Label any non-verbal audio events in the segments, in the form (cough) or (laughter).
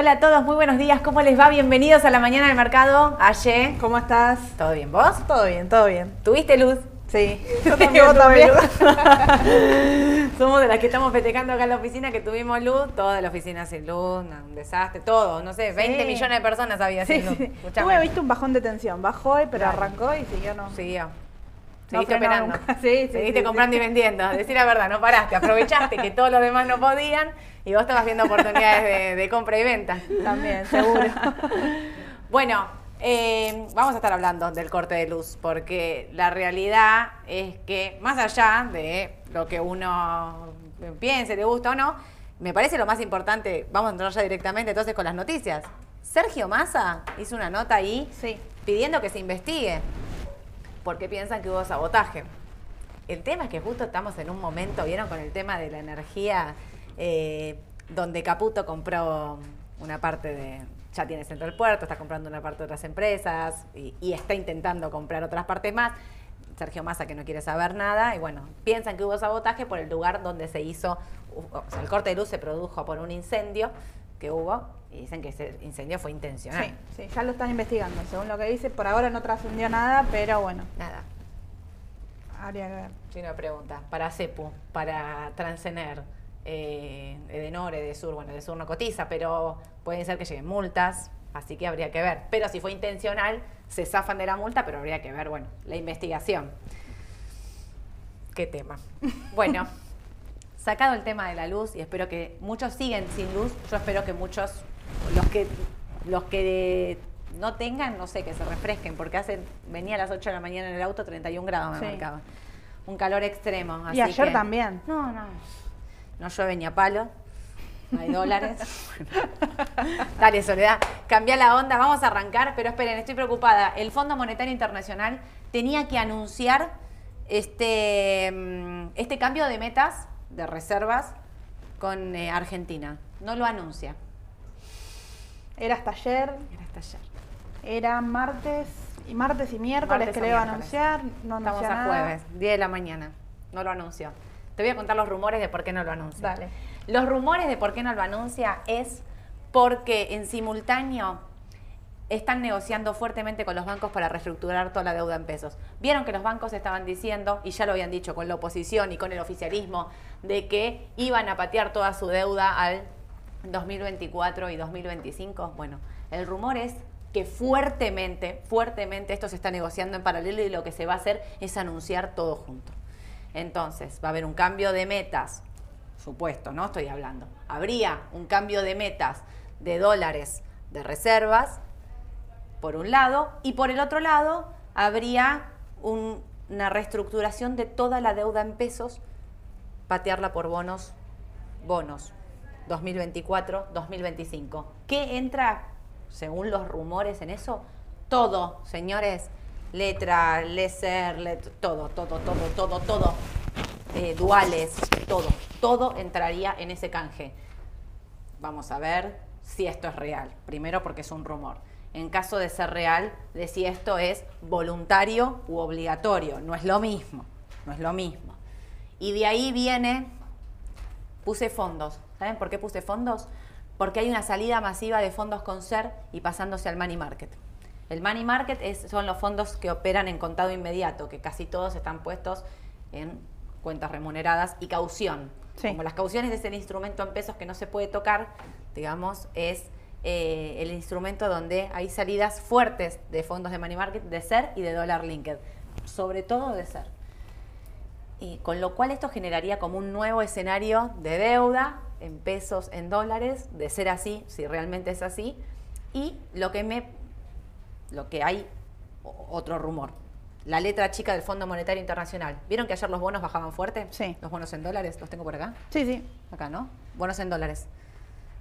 Hola a todos, muy buenos días. ¿Cómo les va? Bienvenidos a la mañana del mercado. Aye. ¿Cómo estás? ¿Todo bien? ¿Vos? Todo bien, todo bien. ¿Tuviste luz? Sí. (laughs) Yo también tuve también. (laughs) Somos de las que estamos festejando acá en la oficina que tuvimos luz. Toda la oficina sin luz, un desastre, todo. No sé, 20 Sí. millones de personas había Sí, sin luz. sí. Tuve, viste, un bajón de tensión. Bajó pero Claro. arrancó y siguió no. Siguió. No Seguiste frenó operando. nunca. Sí, sí, Seguiste sí, comprando sí. y vendiendo. Decir la verdad, no paraste. Aprovechaste que todos los demás no podían y vos estabas viendo oportunidades de, de compra y venta. También, seguro. (laughs) Bueno, eh, vamos a estar hablando del corte de luz, porque la realidad es que más allá de lo que uno piense, le gusta o no, me parece lo más importante, vamos a entrar ya directamente entonces con las noticias. Sergio Massa hizo una nota ahí Sí. pidiendo que se investigue, porque piensan que hubo sabotaje. El tema es que justo estamos en un momento, ¿vieron? Con el tema de la energía, eh, donde Caputo compró una parte de, ya tiene Central Puerto, está comprando una parte de otras empresas y, y está intentando comprar otras partes más. Sergio Massa que no quiere saber nada y bueno, piensan que hubo sabotaje por el lugar donde se hizo, o sea, el corte de luz se produjo por un incendio que hubo y dicen que ese incendio fue intencional. Sí, sí, ya lo están investigando. Según lo que dice, por ahora no trascendió nada, pero bueno, Nada, habría que ver. Si una pregunta, para CEPU, para Transener, eh, Edenor, Edesur, bueno, Edesur no cotiza, pero pueden ser que lleguen multas, así que habría que ver. Pero si fue intencional, se zafan de la multa, pero habría que ver, bueno, la investigación. ¿Qué tema? (laughs) Bueno, sacado el tema de la luz, y espero que muchos siguen sin luz, yo espero que muchos, los que, los que no tengan, no sé, que se refresquen, porque hace, venía a las 8 de la mañana en el auto, 31 grados me Sí. marcaba. Un calor extremo. Y ayer que- también. No, no. No llueve ni a palo. No hay dólares. (laughs) Dale, Soledad. Cambia la onda. Vamos a arrancar, pero esperen, estoy preocupada. El Fondo Monetario Internacional tenía que anunciar este, mm, este cambio de metas de reservas con eh, Argentina. No lo anuncia. Era hasta ayer, Era hasta ayer. era martes y martes y miércoles Martes que le iba a anunciar. No Estamos a jueves, 10 de la mañana. No lo anunció. Te voy a contar los rumores de por qué no lo anuncia. Dale. Los rumores de por qué no lo anuncia es porque en simultáneo están negociando fuertemente con los bancos para reestructurar toda la deuda en pesos. Vieron que los bancos estaban diciendo, y ya lo habían dicho con la oposición y con el oficialismo, de que iban a patear toda su deuda al 2024 y 2025. Bueno, el rumor es que fuertemente, fuertemente esto se está negociando en paralelo y lo que se va a hacer es anunciar todo junto. Entonces, va a haber un cambio de metas, supuesto, ¿no? Estoy hablando. Habría un cambio de metas de dólares de reservas, por un lado, y por el otro lado, habría un- una reestructuración de toda la deuda en pesos, patearla por bonos, bonos, 2024, 2025. ¿Qué entra, según los rumores en eso? todo, señores, letra, leser, todo, todo, todo, todo, todo, eh, duales, todo, todo entraría en ese canje. Vamos a ver si esto es real. Primero porque es un rumor. En caso de ser real, de si esto es voluntario u obligatorio. No es lo mismo. No es lo mismo. Y de ahí viene, puse fondos. ¿Saben por qué puse fondos? Porque hay una salida masiva de fondos con ser y pasándose al money market. El money market es- son los fondos que operan en contado inmediato, que casi todos están puestos en cuentas remuneradas y caución. Sí. Como las cauciones es el instrumento en pesos que no se puede tocar, digamos, es eh, el instrumento donde hay salidas fuertes de fondos de money market, de ser y de dólar linked, sobre todo de ser. Y con lo cual esto generaría como un nuevo escenario de deuda en pesos, en dólares, de ser así, si realmente es así. Y lo que me lo que hay otro rumor. La letra chica del Fondo Monetario Internacional. ¿Vieron que ayer los bonos bajaban fuerte? Sí. Los bonos en dólares, los tengo por acá. Sí, sí. Acá, ¿no? Bonos en dólares.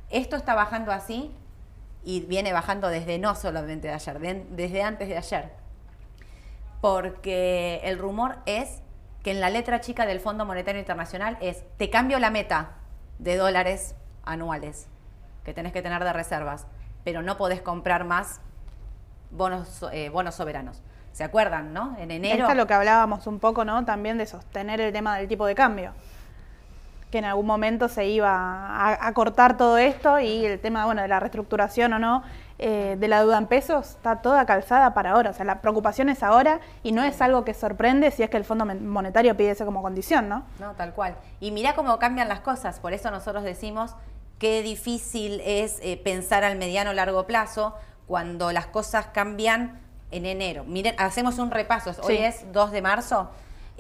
Esto está bajando así y viene bajando desde no solamente de ayer, de- desde antes de ayer. Porque el rumor es que en la letra chica del Fondo Monetario Internacional es, te cambio la meta de dólares anuales que tenés que tener de reservas, pero no podés comprar más bonos, eh, bonos soberanos. ¿Se acuerdan, no? En enero... Esto es lo que hablábamos un poco, ¿no? También de sostener el tema del tipo de cambio. Que en algún momento se iba a, a cortar todo esto y el tema, bueno, de la reestructuración o no eh, de la deuda en pesos está toda calzada para ahora. O sea, la preocupación es ahora y no es algo que sorprende si es que el Fondo Mon- Monetario pide eso como condición, ¿no? No, tal cual. Y mirá cómo cambian las cosas. Por eso nosotros decimos qué difícil es eh, pensar al mediano o largo plazo cuando las cosas cambian en enero. Miren, hacemos un repaso. Hoy Sí. es 2 de marzo.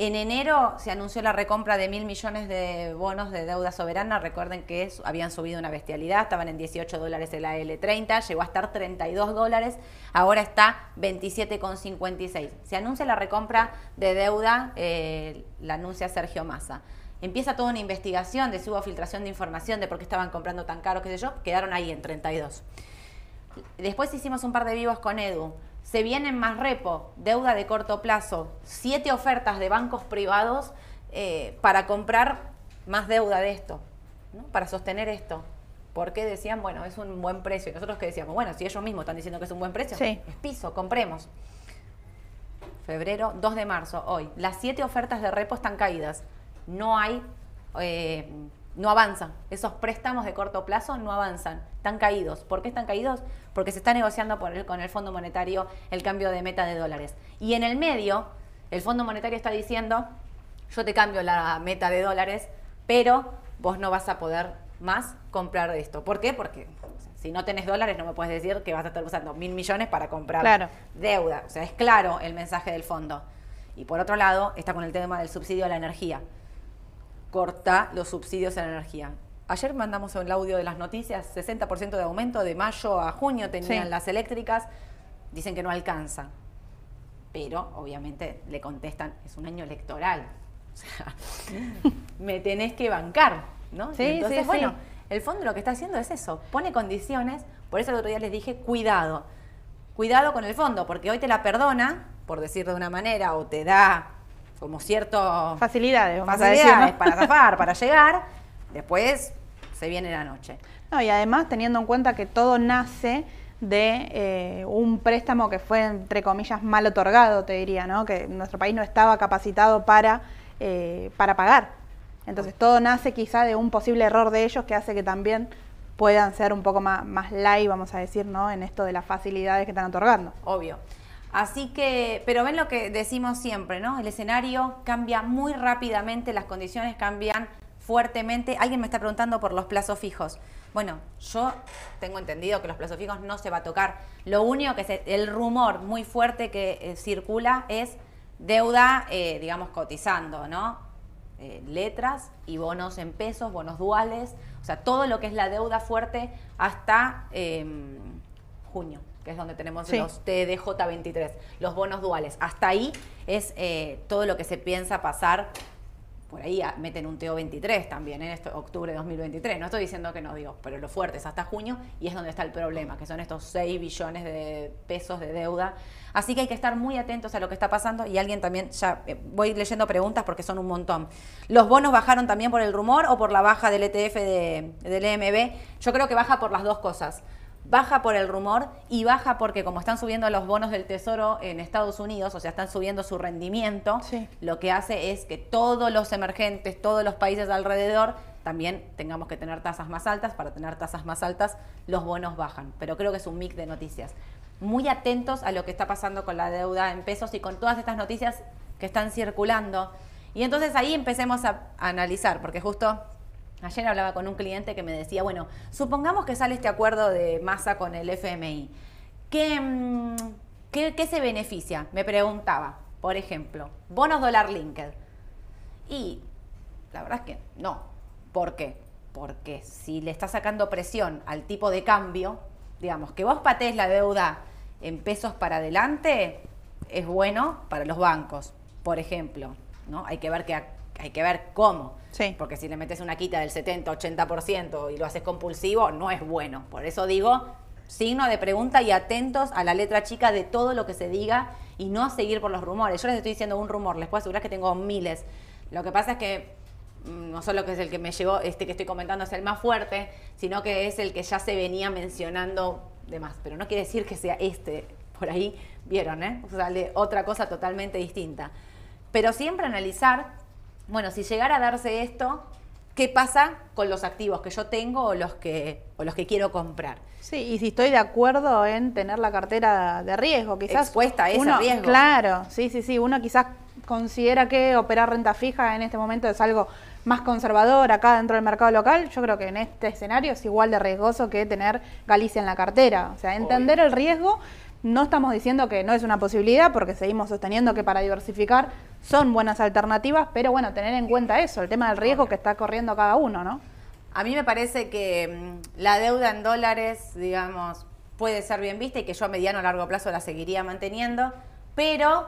En enero se anunció la recompra de mil millones de bonos de deuda soberana. Recuerden que habían subido una bestialidad, estaban en 18 dólares el AL30, llegó a estar 32 dólares, ahora está 27,56. Se anuncia la recompra de deuda, eh, la anuncia Sergio Massa. Empieza toda una investigación de si hubo filtración de información, de por qué estaban comprando tan caro, qué sé yo, quedaron ahí en 32. Después hicimos un par de vivos con Edu. Se vienen más repo, deuda de corto plazo, siete ofertas de bancos privados eh, para comprar más deuda de esto, ¿no? para sostener esto. Porque decían, bueno, es un buen precio. Y nosotros que decíamos, bueno, si ellos mismos están diciendo que es un buen precio, Sí. es piso, compremos. Febrero, 2 de marzo, hoy. Las siete ofertas de repo están caídas. No hay, eh, no avanzan. Esos préstamos de corto plazo no avanzan. Están caídos. ¿Por qué están caídos? Porque se está negociando por el- con el Fondo Monetario el cambio de meta de dólares. Y en el medio, el Fondo Monetario está diciendo, yo te cambio la meta de dólares, pero vos no vas a poder más comprar esto. ¿Por qué? Porque si no tenés dólares no me puedes decir que vas a estar usando mil millones para comprar Claro. deuda. O sea, es claro el mensaje del fondo. Y por otro lado, está con el tema del subsidio a la energía. Corta los subsidios a la energía. Ayer mandamos el audio de las noticias, 60% de aumento de mayo a junio tenían Sí. las eléctricas, dicen que no alcanza. Pero obviamente le contestan, es un año electoral. O sea, (laughs) me tenés que bancar, ¿no? Sí, entonces, sí, bueno, sí. el fondo lo que está haciendo es eso, pone condiciones, por eso el otro día les dije, cuidado, cuidado con el fondo, porque hoy te la perdona, por decirlo de una manera, o te da como cierto Facilidades, vamos a facilidades decir, ¿no? para zafar, para llegar, después se viene la noche. No, y además teniendo en cuenta que todo nace de eh, un préstamo que fue, entre comillas, mal otorgado, te diría, ¿no? Que nuestro país no estaba capacitado para, eh, para pagar. Entonces todo nace quizá de un posible error de ellos que hace que también puedan ser un poco más, más light, vamos a decir, ¿no? En esto de las facilidades que están otorgando. Obvio. Así que, pero ven lo que decimos siempre, ¿no? El escenario cambia muy rápidamente, las condiciones cambian fuertemente. Alguien me está preguntando por los plazos fijos. Bueno, yo tengo entendido que los plazos fijos no se va a tocar. Lo único que se- el rumor muy fuerte que eh, circula es deuda, eh, digamos, cotizando, ¿no? Eh, letras y bonos en pesos, bonos duales, o sea, todo lo que es la deuda fuerte hasta em, junio, que es donde tenemos Sí. los TDJ23, los bonos duales. Hasta ahí es eh, todo lo que se piensa pasar por ahí meten un TO23 también en esto, octubre de 2023. No estoy diciendo que no, digo, pero lo fuerte es hasta junio y es donde está el problema, que son estos 6 billones de pesos de deuda. Así que hay que estar muy atentos a lo que está pasando y alguien también, ya eh, voy leyendo preguntas porque son un montón. ¿Los bonos bajaron también por el rumor o por la baja del ETF de- del EMB? Yo creo que baja por las dos cosas baja por el rumor y baja porque como están subiendo los bonos del Tesoro en Estados Unidos, o sea, están subiendo su rendimiento, Sí. lo que hace es que todos los emergentes, todos los países alrededor, también tengamos que tener tasas más altas. Para tener tasas más altas, los bonos bajan. Pero creo que es un mix de noticias. Muy atentos a lo que está pasando con la deuda en pesos y con todas estas noticias que están circulando. Y entonces ahí empecemos a, a analizar, porque justo Ayer hablaba con un cliente que me decía, bueno, supongamos que sale este acuerdo de masa con el FMI. ¿Qué, mm, qué, qué se beneficia? Me preguntaba, por ejemplo, bonos dólar linked. Y la verdad es que no. ¿Por qué? Porque si le está sacando presión al tipo de cambio, digamos, que vos patees la deuda en pesos para adelante, es bueno para los bancos, por ejemplo. ¿no? Hay que ver que hay que ver cómo. Sí. Porque si le metes una quita del 70, 80% y lo haces compulsivo, no es bueno. Por eso digo, signo de pregunta y atentos a la letra chica de todo lo que se diga y no seguir por los rumores. Yo les estoy diciendo un rumor, les puedo asegurar que tengo miles. Lo que pasa es que mm, no solo que es el que me llegó, este que estoy comentando es el más fuerte, sino que es el que ya se venía mencionando de más. Pero no quiere decir que sea este, por ahí, vieron, ¿eh? O otra cosa totalmente distinta. Pero siempre analizar, bueno, si llegara a darse esto, ¿qué pasa con los activos que yo tengo o los que, o los que quiero comprar? Sí, y si estoy de acuerdo en tener la cartera de riesgo, quizás. Expuesta a ese uno- riesgo. Claro, sí, sí, sí. Uno quizás considera que operar renta fija en este momento es algo más conservador acá dentro del mercado local. Yo creo que en este escenario es igual de riesgoso que tener Galicia en la cartera. O sea, entender el riesgo. No estamos diciendo que no es una posibilidad, porque seguimos sosteniendo que para diversificar son buenas alternativas, pero bueno, tener en cuenta eso, el tema del riesgo que está corriendo cada uno, ¿no? A mí me parece que mm, la deuda en dólares, digamos, puede ser bien vista y que yo a mediano o largo plazo la seguiría manteniendo, pero,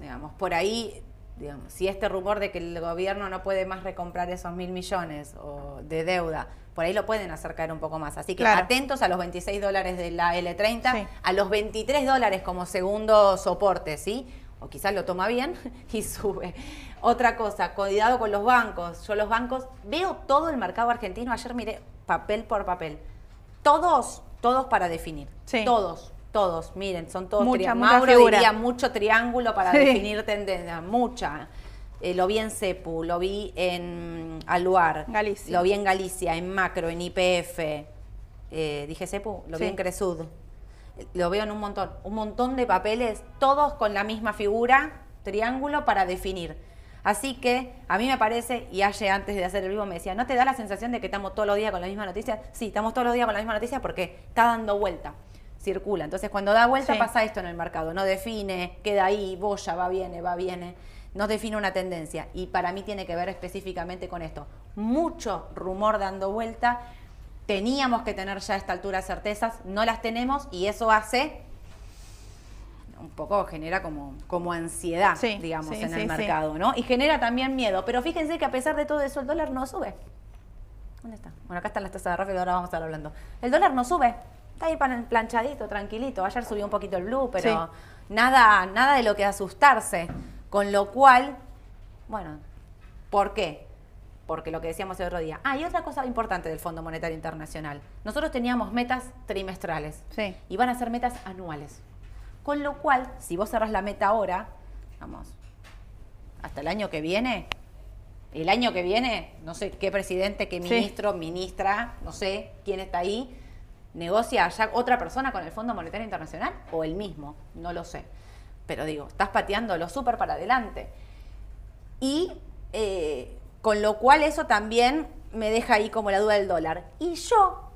digamos, por ahí, digamos, si este rumor de que el gobierno no puede más recomprar esos mil millones o de deuda, por ahí lo pueden acercar un poco más. Así que Claro. atentos a los 26 dólares de la L30, Sí. a los 23 dólares como segundo soporte, ¿sí? O quizás lo toma bien (laughs) y sube. Otra cosa, cuidado con los bancos. Yo los bancos, veo todo el mercado argentino, ayer miré papel por papel. Todos, todos para definir. Sí. Todos, todos. Miren, son todos Mucha, mucha Mauro figura. diría mucho triángulo para Sí. definir tendencia, mucha. Eh, lo vi en CEPU, lo vi en Aluar, Galicia. lo vi en Galicia, en Macro, en IPF. Eh, dije CEPU, lo vi en Cresud. Lo veo en un montón, un montón de papeles, todos con la misma figura, triángulo para definir. Así que a mí me parece, y ayer antes de hacer el vivo me decía, ¿no te da la sensación de que estamos todos los días con la misma noticia? Sí, estamos todos los días con la misma noticia porque está dando vuelta, circula. Entonces cuando da vuelta Sí. pasa esto en el mercado, no define, queda ahí, boya, va, viene, va, viene, no define una tendencia. Y para mí tiene que ver específicamente con esto. Mucho rumor dando vuelta, teníamos que tener ya a esta altura certezas, no las tenemos y eso hace un poco genera como, como ansiedad, Sí, digamos, sí, en el mercado, ¿no? Y genera también miedo. Pero fíjense que a pesar de todo eso, el dólar no sube. ¿Dónde está? Bueno, acá están las tasas de Rafael, ahora vamos a estar hablando. El dólar no sube. Está ahí planchadito, tranquilito. Ayer subió un poquito el blue, pero nada, nada de lo que asustarse. Con lo cual, bueno, ¿por qué? Porque lo que decíamos el otro día. Ah, y otra cosa importante del Fondo Monetario Internacional. Nosotros teníamos metas trimestrales Sí. y van a ser metas anuales. Con lo cual, si vos cerrás la meta ahora, vamos, hasta el año que viene, el año que viene, no sé qué presidente, qué Sí. ministro, ministra, no sé quién está ahí, negocia ya otra persona con el Fondo Monetario Internacional o el mismo, no lo sé. Pero digo, estás pateándolo súper para adelante. Y eh, con lo cual eso también me deja ahí como la duda del dólar. Y yo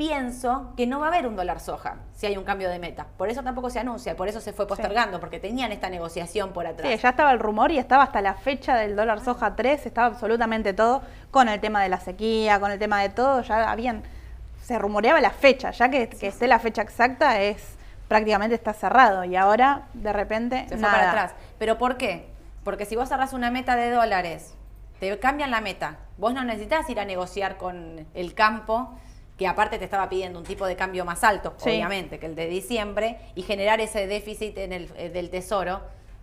pienso que no va a haber un dólar soja si hay un cambio de meta. Por eso tampoco se anuncia, por eso se fue postergando, porque tenían esta negociación por atrás. Sí, ya estaba el rumor y estaba hasta la fecha del dólar soja 3, estaba absolutamente todo con el tema de la sequía, con el tema de todo, ya habían, se rumoreaba la fecha, ya que, que esté la fecha exacta es prácticamente está cerrado y ahora de repente Se fue nada. para atrás. ¿Pero por qué? Porque si vos cerrás una meta de dólares te cambian la meta. Vos no necesitas ir a negociar con el campo, que aparte te estaba pidiendo un tipo de cambio más alto, Sí. obviamente, que el de diciembre, y generar ese déficit en el, eh, del tesoro,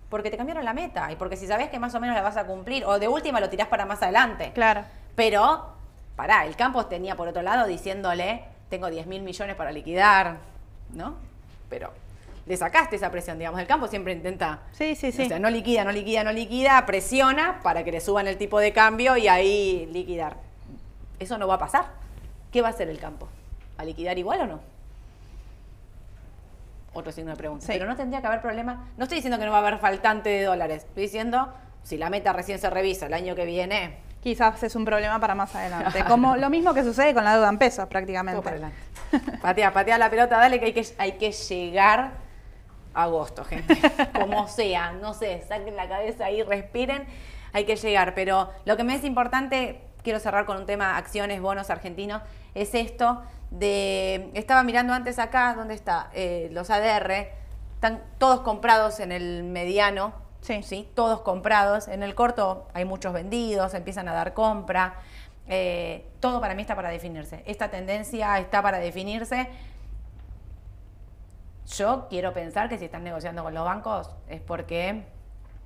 porque te cambiaron la meta. Y porque si sabes que más o menos la vas a cumplir, o de última lo tirás para más adelante. Claro. Pero, pará, el campo tenía por otro lado diciéndole, tengo 10 mil millones para liquidar, ¿no? Pero le sacaste esa presión, digamos. El campo siempre intenta, Sí, sí, sí. o sea, no liquida, no liquida, no liquida, presiona para que le suban el tipo de cambio y ahí liquidar. Eso no va a pasar. ¿Qué va a hacer el campo? ¿A liquidar igual o no? Otro signo de pregunta. Sí. Pero no tendría que haber problema. No estoy diciendo que no va a haber faltante de dólares. Estoy diciendo, si la meta recién se revisa el año que viene, Quizás es un problema para más adelante. (laughs) Como lo mismo que sucede con la deuda en pesos, prácticamente. para. Patea, patea la pelota, dale que hay que, hay que llegar a agosto, gente. (laughs) Como sea, no sé, saquen la cabeza ahí, respiren, hay que llegar. Pero lo que me es importante, quiero cerrar con un tema acciones, bonos argentinos, es esto de, estaba mirando antes acá, ¿dónde está? Eh, los ADR, están todos comprados en el mediano, Sí. ¿sí? Todos comprados. En el corto hay muchos vendidos, empiezan a dar compra. Eh, todo para mí está para definirse. Esta tendencia está para definirse. Yo quiero pensar que si están negociando con los bancos es porque,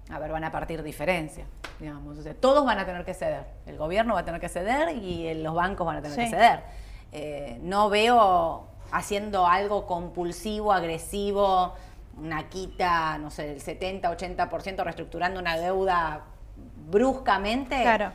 a ver, van a partir diferencia, digamos. O sea, todos van a tener que ceder. El gobierno va a tener que ceder y los bancos van a tener Sí. que ceder. Eh, no veo haciendo algo compulsivo, agresivo, una quita, no sé, del 70, 80%, reestructurando una deuda bruscamente. Claro.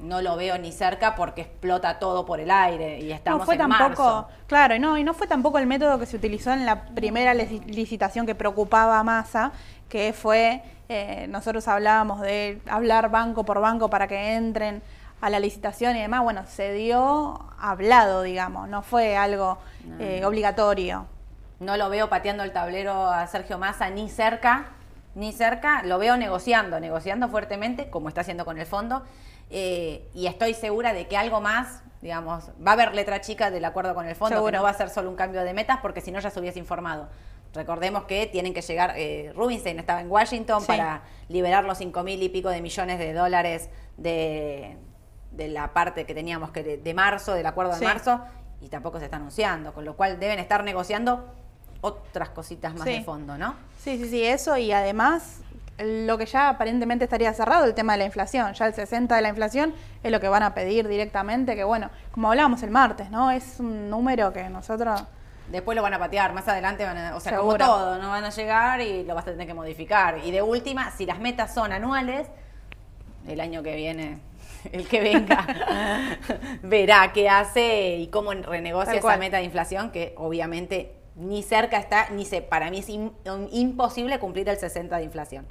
No lo veo ni cerca porque explota todo por el aire y estamos no fue en tampoco, marzo. claro, y no, y no fue tampoco el método que se utilizó en la primera lici- licitación que preocupaba a Massa, que fue, eh, nosotros hablábamos de hablar banco por banco para que entren a la licitación y demás, bueno, se dio hablado, digamos, no fue algo eh, obligatorio. No lo veo pateando el tablero a Sergio Massa ni cerca, ni cerca. Lo veo negociando, negociando fuertemente, como está haciendo con el fondo. eh, y estoy segura de que algo más, digamos, va a haber letra chica del acuerdo con el fondo, que no va a ser solo un cambio de metas, porque si no ya se hubiese informado. Recordemos que tienen que llegar, eh, Rubinstein estaba en Washington Sí. para liberar los cinco mil y pico de millones de dólares de, de la parte que teníamos que de, de marzo, del acuerdo de Sí. marzo, y tampoco se está anunciando, con lo cual deben estar negociando otras cositas más Sí. de fondo, ¿no? Sí, sí, sí, eso y además lo que ya aparentemente estaría cerrado, el tema de la inflación, ya el 60 de la inflación es lo que van a pedir directamente, que bueno, como hablábamos el martes, ¿no? Es un número que nosotros... Después lo van a patear, más adelante van a, o sea, Seguro. como todo, no van a llegar y lo vas a tener que modificar. Y de última, si las metas son anuales, el año que viene, (laughs) el que venga, (laughs) verá qué hace y cómo renegocia esa meta de inflación, que obviamente ni cerca está, ni se, para mí es im- imposible cumplir el 60 de inflación.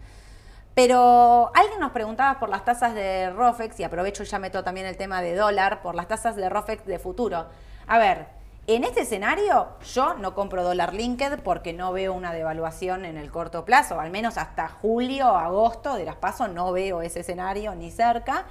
Pero alguien nos preguntaba por las tasas de ROFEX, y aprovecho y ya meto también el tema de dólar, por las tasas de ROFEX de futuro. A ver, en este escenario yo no compro dólar linked porque no veo una devaluación en el corto plazo, al menos hasta julio, agosto de las pasos no veo ese escenario ni cerca.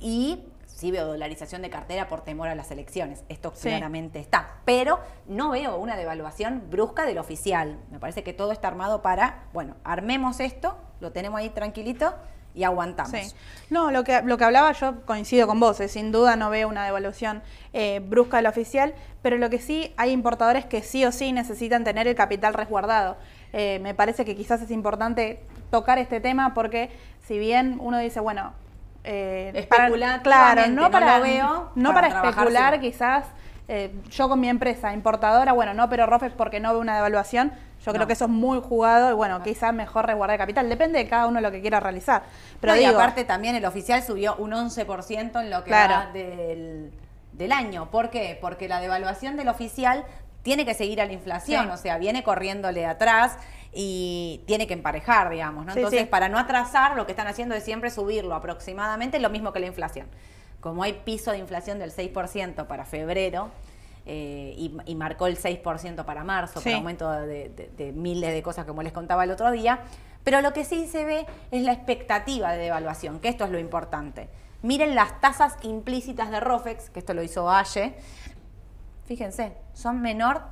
Y sí veo dolarización de cartera por temor a las elecciones. Esto Sí. claramente está. Pero no veo una devaluación brusca del oficial. Me parece que todo está armado para, bueno, armemos esto, lo tenemos ahí tranquilito y aguantamos. Sí. No, lo que, lo que hablaba yo coincido con vos, eh, sin duda no veo una devaluación eh, brusca del oficial, pero lo que sí hay importadores que sí o sí necesitan tener el capital resguardado. Eh, me parece que quizás es importante tocar este tema porque si bien uno dice, bueno, eh, Especulativamente, claro, no para, veo no para especular quizás eh, yo con mi empresa importadora, bueno, no, pero Rofex porque no veo una devaluación, yo creo No. que eso es muy jugado y bueno, quizás mejor resguardar capital, depende de cada uno lo que quiera realizar. Pero No, y aparte también el oficial subió un 11% en lo que Claro. va del, del año. ¿Por qué? Porque la devaluación del oficial tiene que seguir a la inflación, Sí. o sea, viene corriéndole atrás y tiene que emparejar, digamos, ¿no? Sí, Entonces, sí. para no atrasar, lo que están haciendo es siempre subirlo aproximadamente lo mismo que la inflación. Como hay piso de inflación del 6% para febrero, eh, y, y marcó el 6% para marzo, Sí. por aumento de, de- de miles de cosas como les contaba el otro día. Pero lo que sí se ve es la expectativa de devaluación, que esto es lo importante. Miren las tasas implícitas de ROFEX, que esto lo hizo Aye. Fíjense, son menor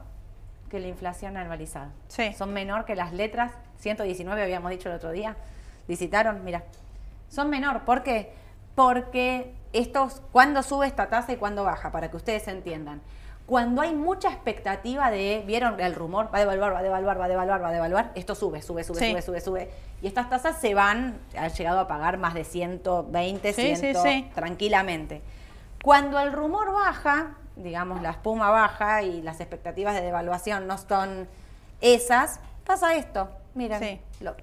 que la inflación anualizada. Sí. Son menor que las letras, 119 habíamos dicho el otro día, licitaron, mira. Son menor, ¿por qué? porque estos, ¿cuándo sube esta tasa y cuándo baja? Para que ustedes entiendan. Cuando hay mucha expectativa de, ¿vieron el rumor? Va a devaluar, va a devaluar, va a devaluar, va a devaluar. Esto sube, sube, sube, Sí. sube, sube, sube. Y estas tasas se van, han llegado a pagar más de 120, Sí, 100, sí, sí. tranquilamente. Cuando el rumor baja, digamos la espuma baja y las expectativas de devaluación no son esas, pasa esto. Miren, Sí. lo-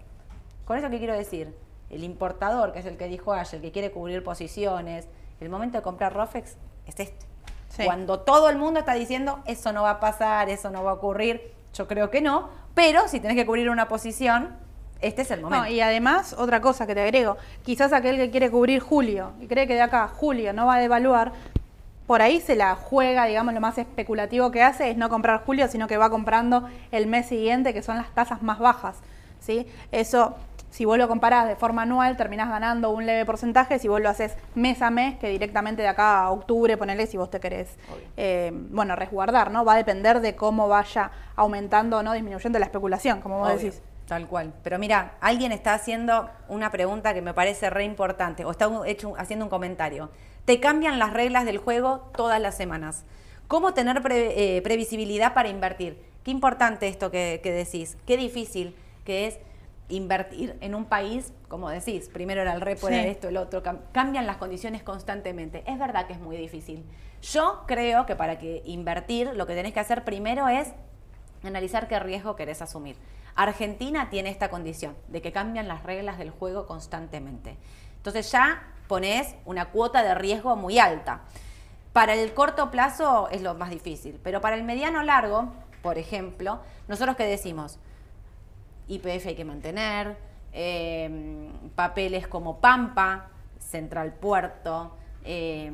con eso que quiero decir, el importador, que es el que dijo ayer, el que quiere cubrir posiciones, el momento de comprar Rofex es este. Sí. Cuando todo el mundo está diciendo, eso no va a pasar, eso no va a ocurrir, yo creo que no, pero si tenés que cubrir una posición, este es el momento. No, y además, otra cosa que te agrego, quizás aquel que quiere cubrir julio y cree que de acá julio no va a devaluar, por ahí se la juega, digamos, lo más especulativo que hace es no comprar julio, sino que va comprando el mes siguiente, que son las tasas más bajas. ¿sí? Eso, si vos lo comparás de forma anual, terminás ganando un leve porcentaje, si vos lo haces mes a mes, que directamente de acá a octubre, ponele si vos te querés, eh, bueno, resguardar, ¿no? Va a depender de cómo vaya aumentando o no disminuyendo la especulación, como vos Obvio, decís. Tal cual. Pero mira, alguien está haciendo una pregunta que me parece re importante, o está hecho, haciendo un comentario. Te cambian las reglas del juego todas las semanas. ¿Cómo tener pre- eh, previsibilidad para invertir? Qué importante esto que, que decís. Qué difícil que es invertir en un país, como decís, primero era el repo, era Sí. esto, el otro, cam- cambian las condiciones constantemente. Es verdad que es muy difícil. Yo creo que para que invertir lo que tenés que hacer primero es analizar qué riesgo querés asumir. Argentina tiene esta condición de que cambian las reglas del juego constantemente. Entonces ya pones una cuota de riesgo muy alta. Para el corto plazo es lo más difícil, pero para el mediano largo, por ejemplo, nosotros qué decimos, IPF hay que mantener, eh, papeles como Pampa, Central Puerto, eh,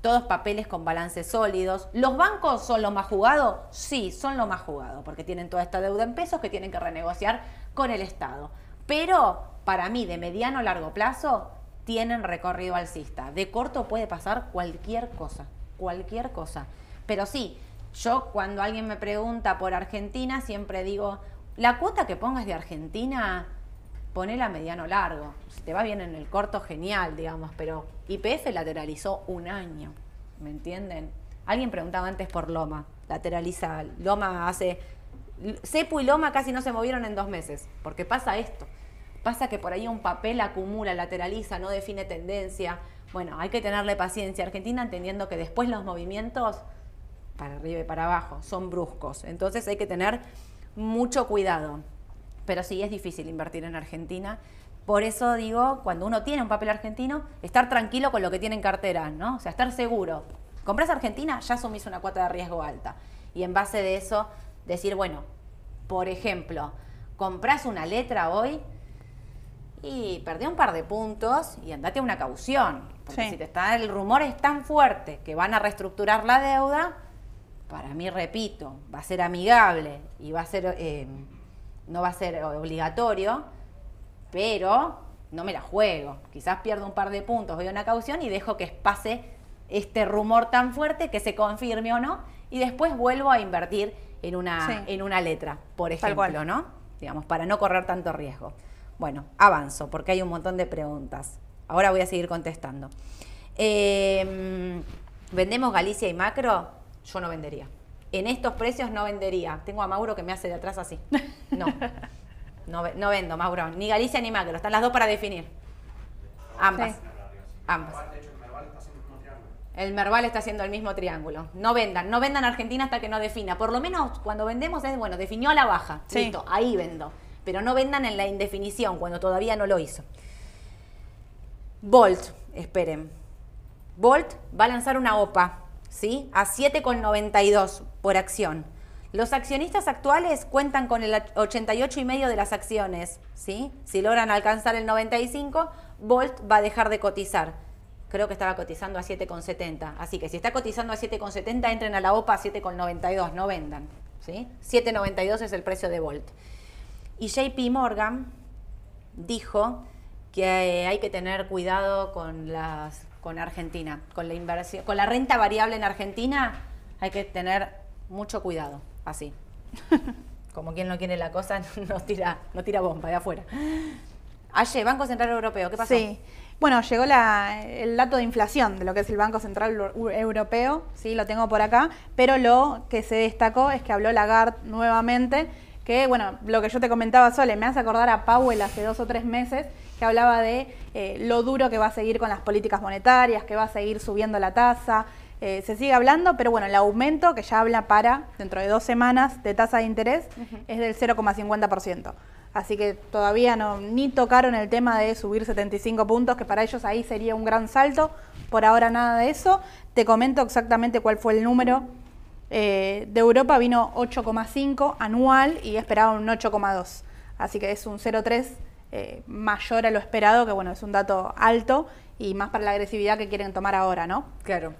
todos papeles con balances sólidos. ¿Los bancos son lo más jugado? Sí, son lo más jugado, porque tienen toda esta deuda en pesos que tienen que renegociar con el Estado. Pero para mí, de mediano a largo plazo, tienen recorrido alcista. De corto puede pasar cualquier cosa, cualquier cosa. Pero sí, yo cuando alguien me pregunta por Argentina, siempre digo, la cuota que pongas de Argentina, ponela mediano largo. Si te va bien en el corto, genial, digamos, pero IPF lateralizó un año, ¿me entienden? Alguien preguntaba antes por Loma, lateraliza, Loma hace... Cepu y Loma casi no se movieron en dos meses, porque pasa esto. Pasa que por ahí un papel acumula, lateraliza, no define tendencia. Bueno, hay que tenerle paciencia. Argentina entendiendo que después los movimientos para arriba y para abajo son bruscos. Entonces hay que tener mucho cuidado. Pero sí es difícil invertir en Argentina. Por eso digo, cuando uno tiene un papel argentino, estar tranquilo con lo que tiene en cartera, ¿no? O sea, estar seguro. Compras Argentina, ya asumís una cuota de riesgo alta. Y en base de eso, decir, bueno, por ejemplo, compras una letra hoy y perdió un par de puntos y andate a una caución. Porque Sí. si te está, el rumor es tan fuerte que van a reestructurar la deuda, para mí, repito, va a ser amigable y va a ser, eh, no va a ser obligatorio, pero no me la juego. Quizás pierdo un par de puntos, voy a una caución y dejo que pase este rumor tan fuerte que se confirme o no, y después vuelvo a invertir en una, Sí. en una letra, por ejemplo, ¿no? Digamos, para no correr tanto riesgo. Bueno, avanzo, porque hay un montón de preguntas. Ahora voy a seguir contestando. Eh, ¿Vendemos Galicia y Macro? Yo no vendería. En estos precios no vendería. Tengo a Mauro que me hace de atrás así. No. No, ve- no vendo, Mauro. Ni Galicia ni Macro. Están las dos para definir. Ambas. Sí. Ambas. El Merval está haciendo el mismo triángulo. No vendan, no vendan Argentina hasta que no defina. Por lo menos cuando vendemos es, bueno, definió a la baja. Sí. Listo, ahí vendo. Pero no vendan en la indefinición cuando todavía no lo hizo. Volt, esperen. Volt va a lanzar una OPA, ¿sí? A 7,92 por acción. Los accionistas actuales cuentan con el 88,5 de las acciones, ¿sí? Si logran alcanzar el 95, Volt va a dejar de cotizar. Creo que estaba cotizando a 7,70. Así que si está cotizando a 7,70, entren a la OPA a 7,92, no vendan, ¿sí? 7,92 es el precio de Volt. Y JP Morgan dijo que hay que tener cuidado con las con Argentina, con la inversión, con la renta variable en Argentina, hay que tener mucho cuidado, así. (laughs) Como quien no quiere la cosa, (laughs) no tira, no tira bomba de afuera. Ayer, Banco Central Europeo, ¿qué pasó? Sí. Bueno, llegó la- el dato de inflación de lo que es el Banco Central Euro- Europeo, sí, lo tengo por acá, pero lo que se destacó es que habló Lagarde nuevamente, que bueno, lo que yo te comentaba, Sole, me hace acordar a Powell hace dos o tres meses, que hablaba de eh, lo duro que va a seguir con las políticas monetarias, que va a seguir subiendo la tasa, eh, se sigue hablando, pero bueno, el aumento que ya habla para dentro de dos semanas de tasa de interés es del 0,50%. Así que todavía no ni tocaron el tema de subir 75 puntos, que para ellos ahí sería un gran salto. Por ahora nada de eso. Te comento exactamente cuál fue el número. Eh, de Europa vino 8,5 anual y esperaba un 8,2. Así que es un 0,3 eh, mayor a lo esperado, que bueno, es un dato alto y más para la agresividad que quieren tomar ahora, ¿no? Claro.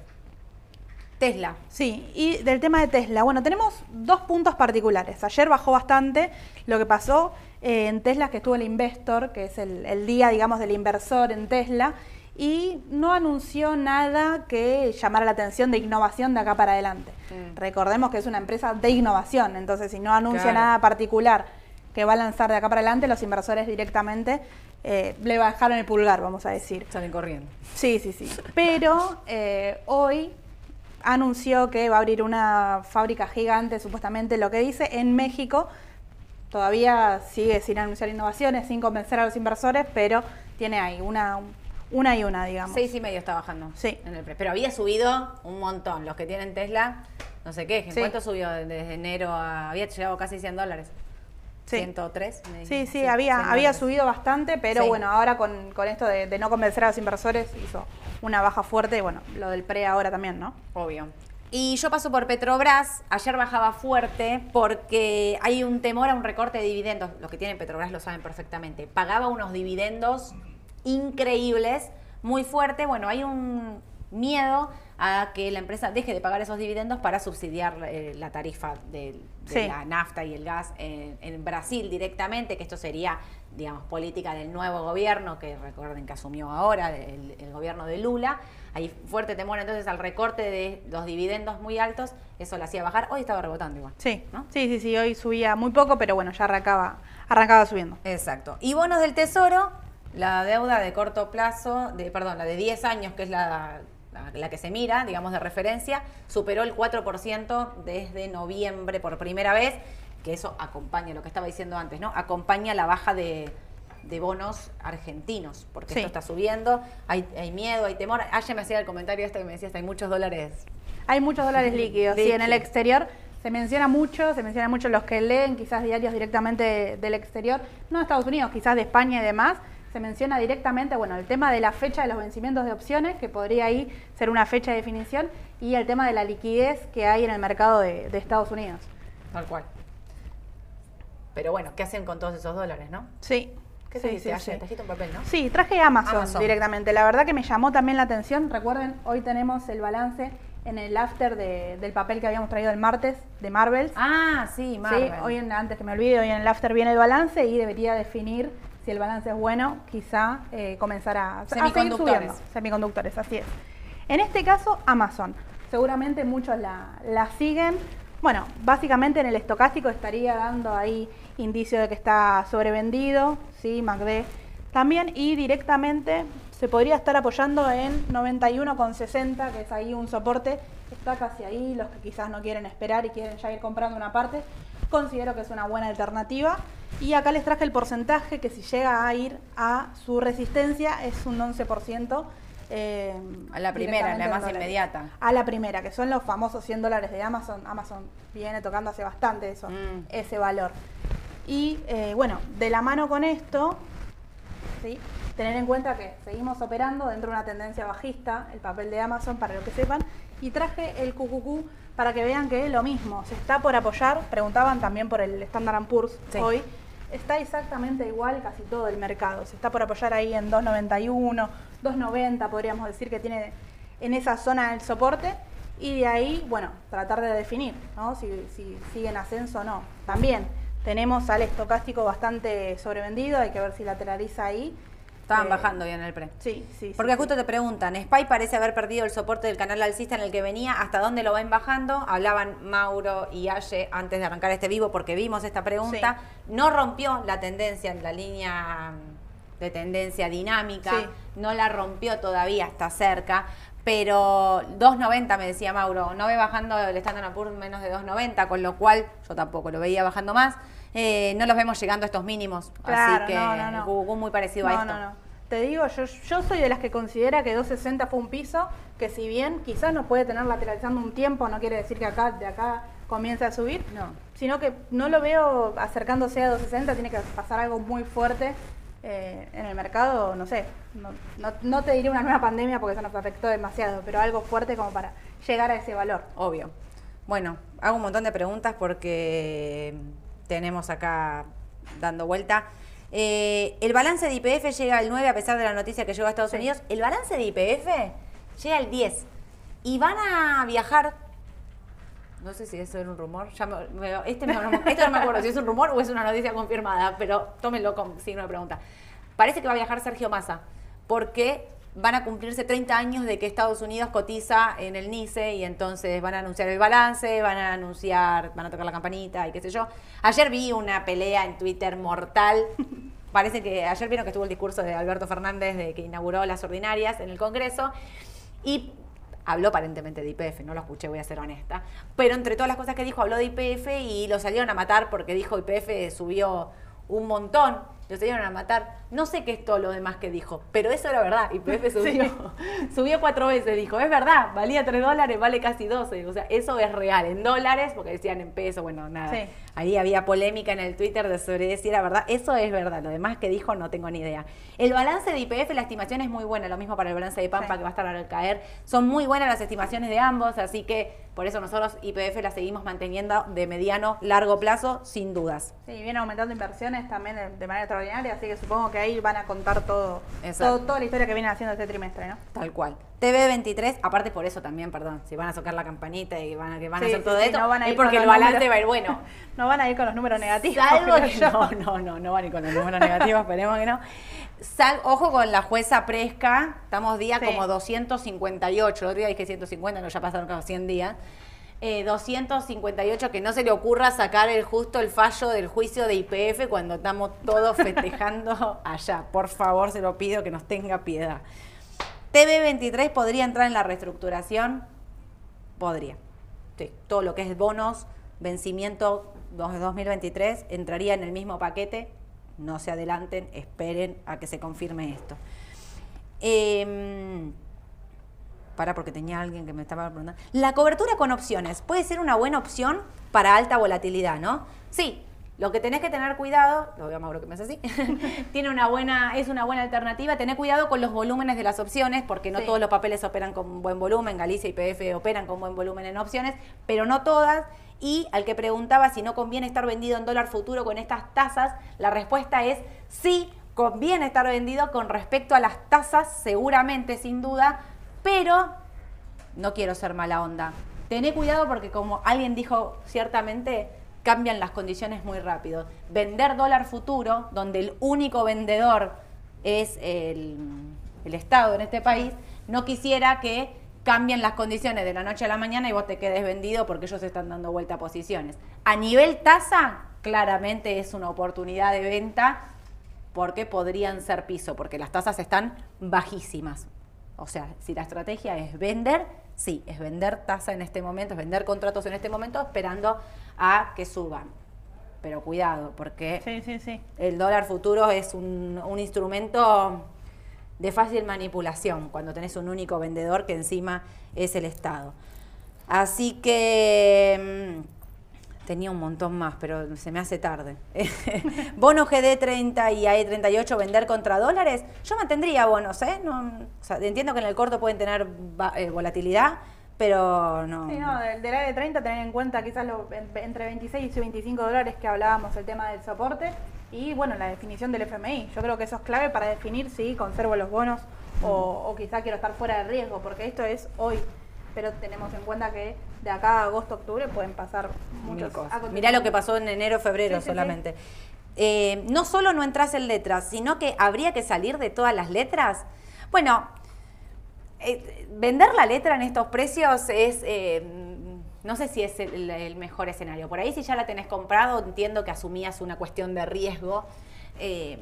Tesla. Sí, y del tema de Tesla, bueno, tenemos dos puntos particulares. Ayer bajó bastante lo que pasó eh, en Tesla, que estuvo el Investor, que es el, el día, digamos, del inversor en Tesla, y no anunció nada que llamara la atención de innovación de acá para adelante. Mm. Recordemos que es una empresa de innovación, entonces si no anuncia Claro. nada particular que va a lanzar de acá para adelante, los inversores directamente eh, le bajaron el pulgar, vamos a decir. Salen corriendo. Sí, sí, sí. Pero eh, hoy anunció que va a abrir una fábrica gigante, supuestamente lo que dice, en México. Todavía sigue sin anunciar innovaciones, sin convencer a los inversores, pero tiene ahí una, una y una, digamos. Seis y medio está bajando. Sí. En el pre- Pero había subido un montón. Los que tienen Tesla, no sé qué. Sí. ¿Cuánto subió desde enero a. Había llegado casi 100 dólares. Sí. 103. me Sí, dijiste. sí, había, 100 había subido bastante, pero Sí. bueno, ahora con, con esto de, de no convencer a los inversores hizo una baja fuerte y bueno, lo del pre ahora también, ¿no? Obvio. Y yo paso por Petrobras, ayer bajaba fuerte porque hay un temor a un recorte de dividendos. Los que tienen Petrobras lo saben perfectamente. Pagaba unos dividendos increíbles, muy fuerte. Bueno, hay un miedo a que la empresa deje de pagar esos dividendos para subsidiar eh, la tarifa de, de Sí. la nafta y el gas en, en Brasil directamente, que esto sería, digamos, política del nuevo gobierno, que recuerden que asumió ahora el, el gobierno de Lula. Hay fuerte temor entonces al recorte de los dividendos muy altos, eso lo hacía bajar. Hoy estaba rebotando igual. Sí, ¿no? sí, sí, sí, hoy subía muy poco, pero bueno, ya arrancaba, arrancaba subiendo. Exacto. Y bonos del Tesoro, la deuda de corto plazo, de, perdón, la de 10 años, que es la, la, la que se mira, digamos, de referencia, superó el 4% desde noviembre por primera vez, que eso acompaña lo que estaba diciendo antes, ¿no? Acompaña la baja de, de bonos argentinos, porque Sí. esto está subiendo, hay, hay miedo, hay temor. Ayer me hacía el comentario este que me decías, hay muchos dólares. Hay muchos dólares líquidos, sí, en el exterior se menciona mucho, se menciona mucho los que leen quizás diarios directamente de- del exterior, no de Estados Unidos, quizás de España y demás, se menciona directamente, bueno, el tema de la fecha de los vencimientos de opciones, que podría ahí ser una fecha de definición, y el tema de la liquidez que hay en el mercado de, de Estados Unidos. Tal cual. Pero bueno, ¿qué hacen con todos esos dólares, no? Sí. ¿Qué sí, trajiste sí, un papel, ¿no? Sí, traje Amazon, Amazon. directamente. La verdad que me llamó también la atención. Recuerden, hoy tenemos el balance en el after de- del papel que habíamos traído el martes de Marvels. Ah, sí, Marvel. Sí, hoy en, antes que me olvide, hoy en el after viene el balance y debería definir si el balance es bueno, quizá eh, comenzar a, a seguir Semiconductores. subiendo. Semiconductores, así es. En este caso, Amazon. Seguramente muchos la, la siguen. Bueno, básicamente en el estocástico estaría dando ahí indicio de que está sobrevendido, sí, MACD también, y directamente se podría estar apoyando en 91,60, que es ahí un soporte que está casi ahí, los que quizás no quieren esperar y quieren ya ir comprando una parte, considero que es una buena alternativa. Y acá les traje el porcentaje que si llega a ir a su resistencia es un 11%. eh, A la primera, la más inmediata. A la primera, que son los famosos 100 dólares de Amazon. Amazon viene tocando hace bastante eso, Mm. ese valor. Y eh, bueno, de la mano con esto, ¿sí? tener en cuenta que seguimos operando dentro de una tendencia bajista, el papel de Amazon, para lo que sepan, y traje el QQQ para que vean que lo mismo, se está por apoyar, preguntaban también por el Standard Poor's Sí. hoy, está exactamente igual casi todo el mercado, se está por apoyar ahí en 2.91, 2.90 podríamos decir que tiene en esa zona el soporte, y de ahí, bueno, tratar de definir, ¿no? Si, si sigue en ascenso o no. También tenemos al estocástico bastante sobrevendido, hay que ver si lateraliza ahí. Estaban Eh, bajando ya en el pre. Sí, sí. Porque sí, justo sí. te preguntan, Spy parece haber perdido el soporte del canal alcista en el que venía, ¿hasta dónde lo ven bajando? Hablaban Mauro y Aye antes de arrancar este vivo porque vimos esta pregunta. No rompió la tendencia en la línea de tendencia dinámica, Sí. no la rompió todavía, está cerca, pero 2.90 me decía Mauro, no ve bajando el Standard Poor's menos de 2.90, con lo cual yo tampoco lo veía bajando más. Eh, no los vemos llegando a estos mínimos, Claro, así que no, no, no. Google muy parecido no, a esto. No, no, Te digo, yo, yo soy de las que considera que 260 fue un piso, que si bien quizás nos puede tener lateralizando un tiempo, no quiere decir que acá de acá comience a subir, No. sino que no lo veo acercándose a 260, tiene que pasar algo muy fuerte eh, en el mercado, no sé, no, no- no te diré una nueva pandemia porque eso nos afectó demasiado, pero algo fuerte como para llegar a ese valor. Obvio. Bueno, hago un montón de preguntas porque tenemos acá dando vuelta. Eh, el balance de IPF llega al 9 a pesar de la noticia que llegó a Estados Sí. Unidos. El balance de IPF llega al 10 y van a viajar. No sé si eso era un rumor. Ya me- me- este me- esto no me acuerdo si es un rumor o es una noticia confirmada, pero tómenlo con signo de pregunta. Parece que va a viajar Sergio Massa porque van a cumplirse 30 años de que Estados Unidos cotiza en el NICE y entonces van a anunciar el balance, van a anunciar, van a tocar la campanita y qué sé yo. Ayer vi una pelea en Twitter mortal. (laughs) Parece que ayer vieron que estuvo el discurso de Alberto Fernández de que inauguró las ordinarias en el Congreso y habló aparentemente de IPF, no lo escuché, voy a ser honesta. Pero entre todas las cosas que dijo, habló de IPF y lo salieron a matar porque dijo IPF subió un montón. Lo salieron a matar. No sé qué es todo lo demás que dijo, pero eso era verdad. IPF (laughs) subió, (laughs) subió cuatro veces, dijo. Es verdad, valía tres dólares, vale casi 12. O sea, eso es real. En dólares, porque decían en pesos, bueno, nada. Sí. Ahí había polémica en el Twitter de sobre si era verdad. Eso es verdad. Lo demás que dijo no tengo ni idea. El balance de IPF, la estimación es muy buena. Lo mismo para el balance de Pampa, Sí. que va a estar al caer. Son muy buenas las estimaciones de ambos, así que por eso nosotros IPF la seguimos manteniendo de mediano, largo plazo, sin dudas. Sí, viene aumentando inversiones también de, manera extraordinaria, así que supongo que ahí van a contar todo, toda la historia que vienen haciendo este trimestre, ¿no? Tal cual. TV23, aparte por eso también, perdón, si van a tocar la campanita y van a, que van a hacer todo sí, esto, no van a es ir con porque el balance números. va a ir bueno. (laughs) No van a ir con los números negativos. Salvo que no, no, no, no van a ir con los números negativos, esperemos que no. Sal, ojo con la jueza Presca, estamos día Sí. como 258, el otro día dije 150, no, ya pasaron como 100 días. Eh, 258, que no se le ocurra sacar el justo el fallo del juicio de IPF cuando estamos todos (laughs) festejando allá. Por favor, se lo pido que nos tenga piedad. TV23 podría entrar en la reestructuración. Podría. Sí, todo lo que es bonos, vencimiento dos- 2023, entraría en el mismo paquete. No se adelanten, esperen a que se confirme esto. Em, para porque tenía alguien que me estaba preguntando. La cobertura con opciones puede ser una buena opción para alta volatilidad, ¿no? Sí. Lo que tenés que tener cuidado, lo veo a Mauro que me hace así, (laughs) tiene una buena, es una buena alternativa. Tener cuidado con los volúmenes de las opciones, porque no Sí. todos los papeles operan con buen volumen. Galicia y PF operan con buen volumen en opciones, pero no todas. Y al que preguntaba si no conviene estar vendido en dólar futuro con estas tasas, la respuesta es sí, conviene estar vendido con respecto a las tasas, seguramente, sin duda, pero no quiero ser mala onda. Tené cuidado porque como alguien dijo ciertamente, cambian las condiciones muy rápido. Vender dólar futuro, donde el único vendedor es el, el Estado en este país, no quisiera que cambien las condiciones de la noche a la mañana y vos te quedes vendido porque ellos están dando vuelta a posiciones. A nivel tasa, claramente es una oportunidad de venta porque podrían ser piso, porque las tasas están bajísimas. O sea, si la estrategia es vender, sí, es vender tasa en este momento, es vender contratos en este momento esperando a que suban. Pero cuidado, porque Sí, sí, sí. el dólar futuro es un, un instrumento de fácil manipulación cuando tenés un único vendedor que encima es el Estado. Así que mm, tenía un montón más, pero se me hace tarde. (laughs) Bono GD30 y AE38 vender contra dólares. Yo mantendría bonos, ¿eh? No, o sea, entiendo que en el corto pueden tener eh, volatilidad, pero no. Sí, no, del, del área de 30 tener en cuenta quizás lo- en- entre 26 y 25 dólares que hablábamos el tema del soporte y bueno, la definición del FMI. Yo creo que eso es clave para definir si conservo los bonos o, o quizá quiero estar fuera de riesgo, porque esto es hoy. Pero tenemos en cuenta que de acá a agosto, octubre pueden pasar Mil muchos cosas. Mirá lo que pasó en enero, febrero Sí, sí, sí. solamente. Eh, no solo no entras en letras, sino que habría que salir de todas las letras. Bueno, eh, vender la letra en estos precios es, eh, no sé si es el, mejor escenario. Por ahí si ya la tenés comprado, entiendo que asumías una cuestión de riesgo. eh,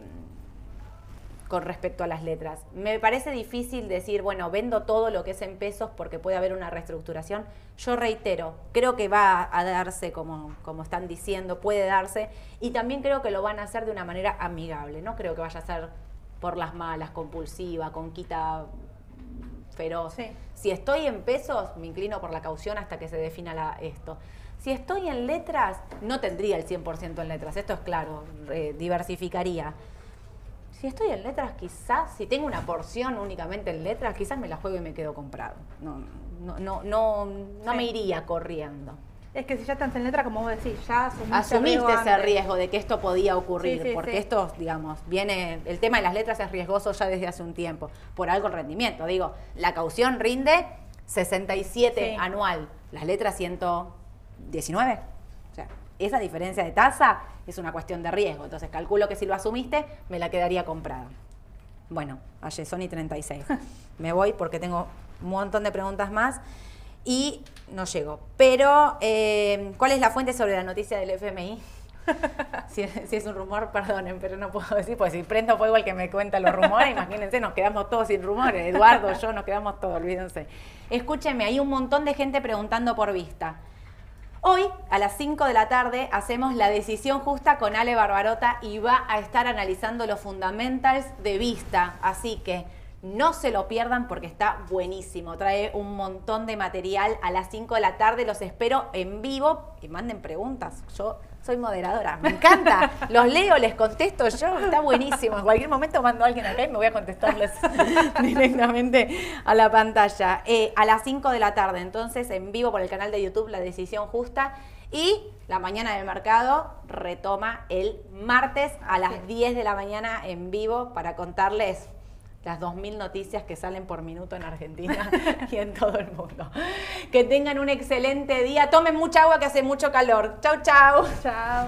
con respecto a las letras. Me parece difícil decir, bueno, vendo todo lo que es en pesos porque puede haber una reestructuración. Yo reitero, creo que va a darse como, como están diciendo, puede darse, y también creo que lo van a hacer de una manera amigable. No creo que vaya a ser por las malas, compulsiva, con quita feroz. Sí. Si estoy en pesos, me inclino por la caución hasta que se defina la- esto. Si estoy en letras, no tendría el 100% en letras, esto es claro, eh, diversificaría. Si estoy en letras, quizás, si tengo una porción únicamente en letras, quizás me la juego y me quedo comprado. No, no, no, no, no Sí. me iría corriendo. Es que si ya estás en letra, como vos decís, ya asumiste, Asumiste riesgo ese riesgo de que esto podía ocurrir, Sí, sí, porque sí. esto, digamos, viene, el tema de las letras es riesgoso ya desde hace un tiempo, por algo el rendimiento. Digo, la caución rinde 67 Sí. anual, las letras 119. O sea, esa diferencia de tasa es una cuestión de riesgo. Entonces calculo que si lo asumiste, me la quedaría comprada. Bueno, ayer Sony 36. Me voy porque tengo un montón de preguntas más y no llego. Pero, eh, ¿cuál es la fuente sobre la noticia del FMI? (laughs) Si, es un rumor, perdonen, pero no puedo decir, porque si prendo fuego al que me cuenta los rumores, imagínense, nos quedamos todos sin rumores. Eduardo, yo, nos quedamos todos, olvídense. Escúchenme, hay un montón de gente preguntando por vista. Hoy, a las 5 de la tarde, hacemos la decisión justa con Ale Barbarota y va a estar analizando los fundamentals de vista. Así que no se lo pierdan porque está buenísimo. Trae un montón de material a las 5 de la tarde. Los espero en vivo y manden preguntas. Yo soy moderadora, me encanta. (laughs) Los leo, les contesto yo. Está buenísimo. En cualquier momento mando a alguien acá y me voy a contestarles (laughs) directamente a la pantalla. Eh, a las 5 de la tarde, entonces, en vivo por el canal de YouTube, La Decisión Justa. Y la mañana del mercado retoma el martes a las 10 de la mañana en vivo para contarles las 2.000 noticias que salen por minuto en Argentina (laughs) y en todo el mundo. Que tengan un excelente día. Tomen mucha agua que hace mucho calor. Chau, chau. Chao.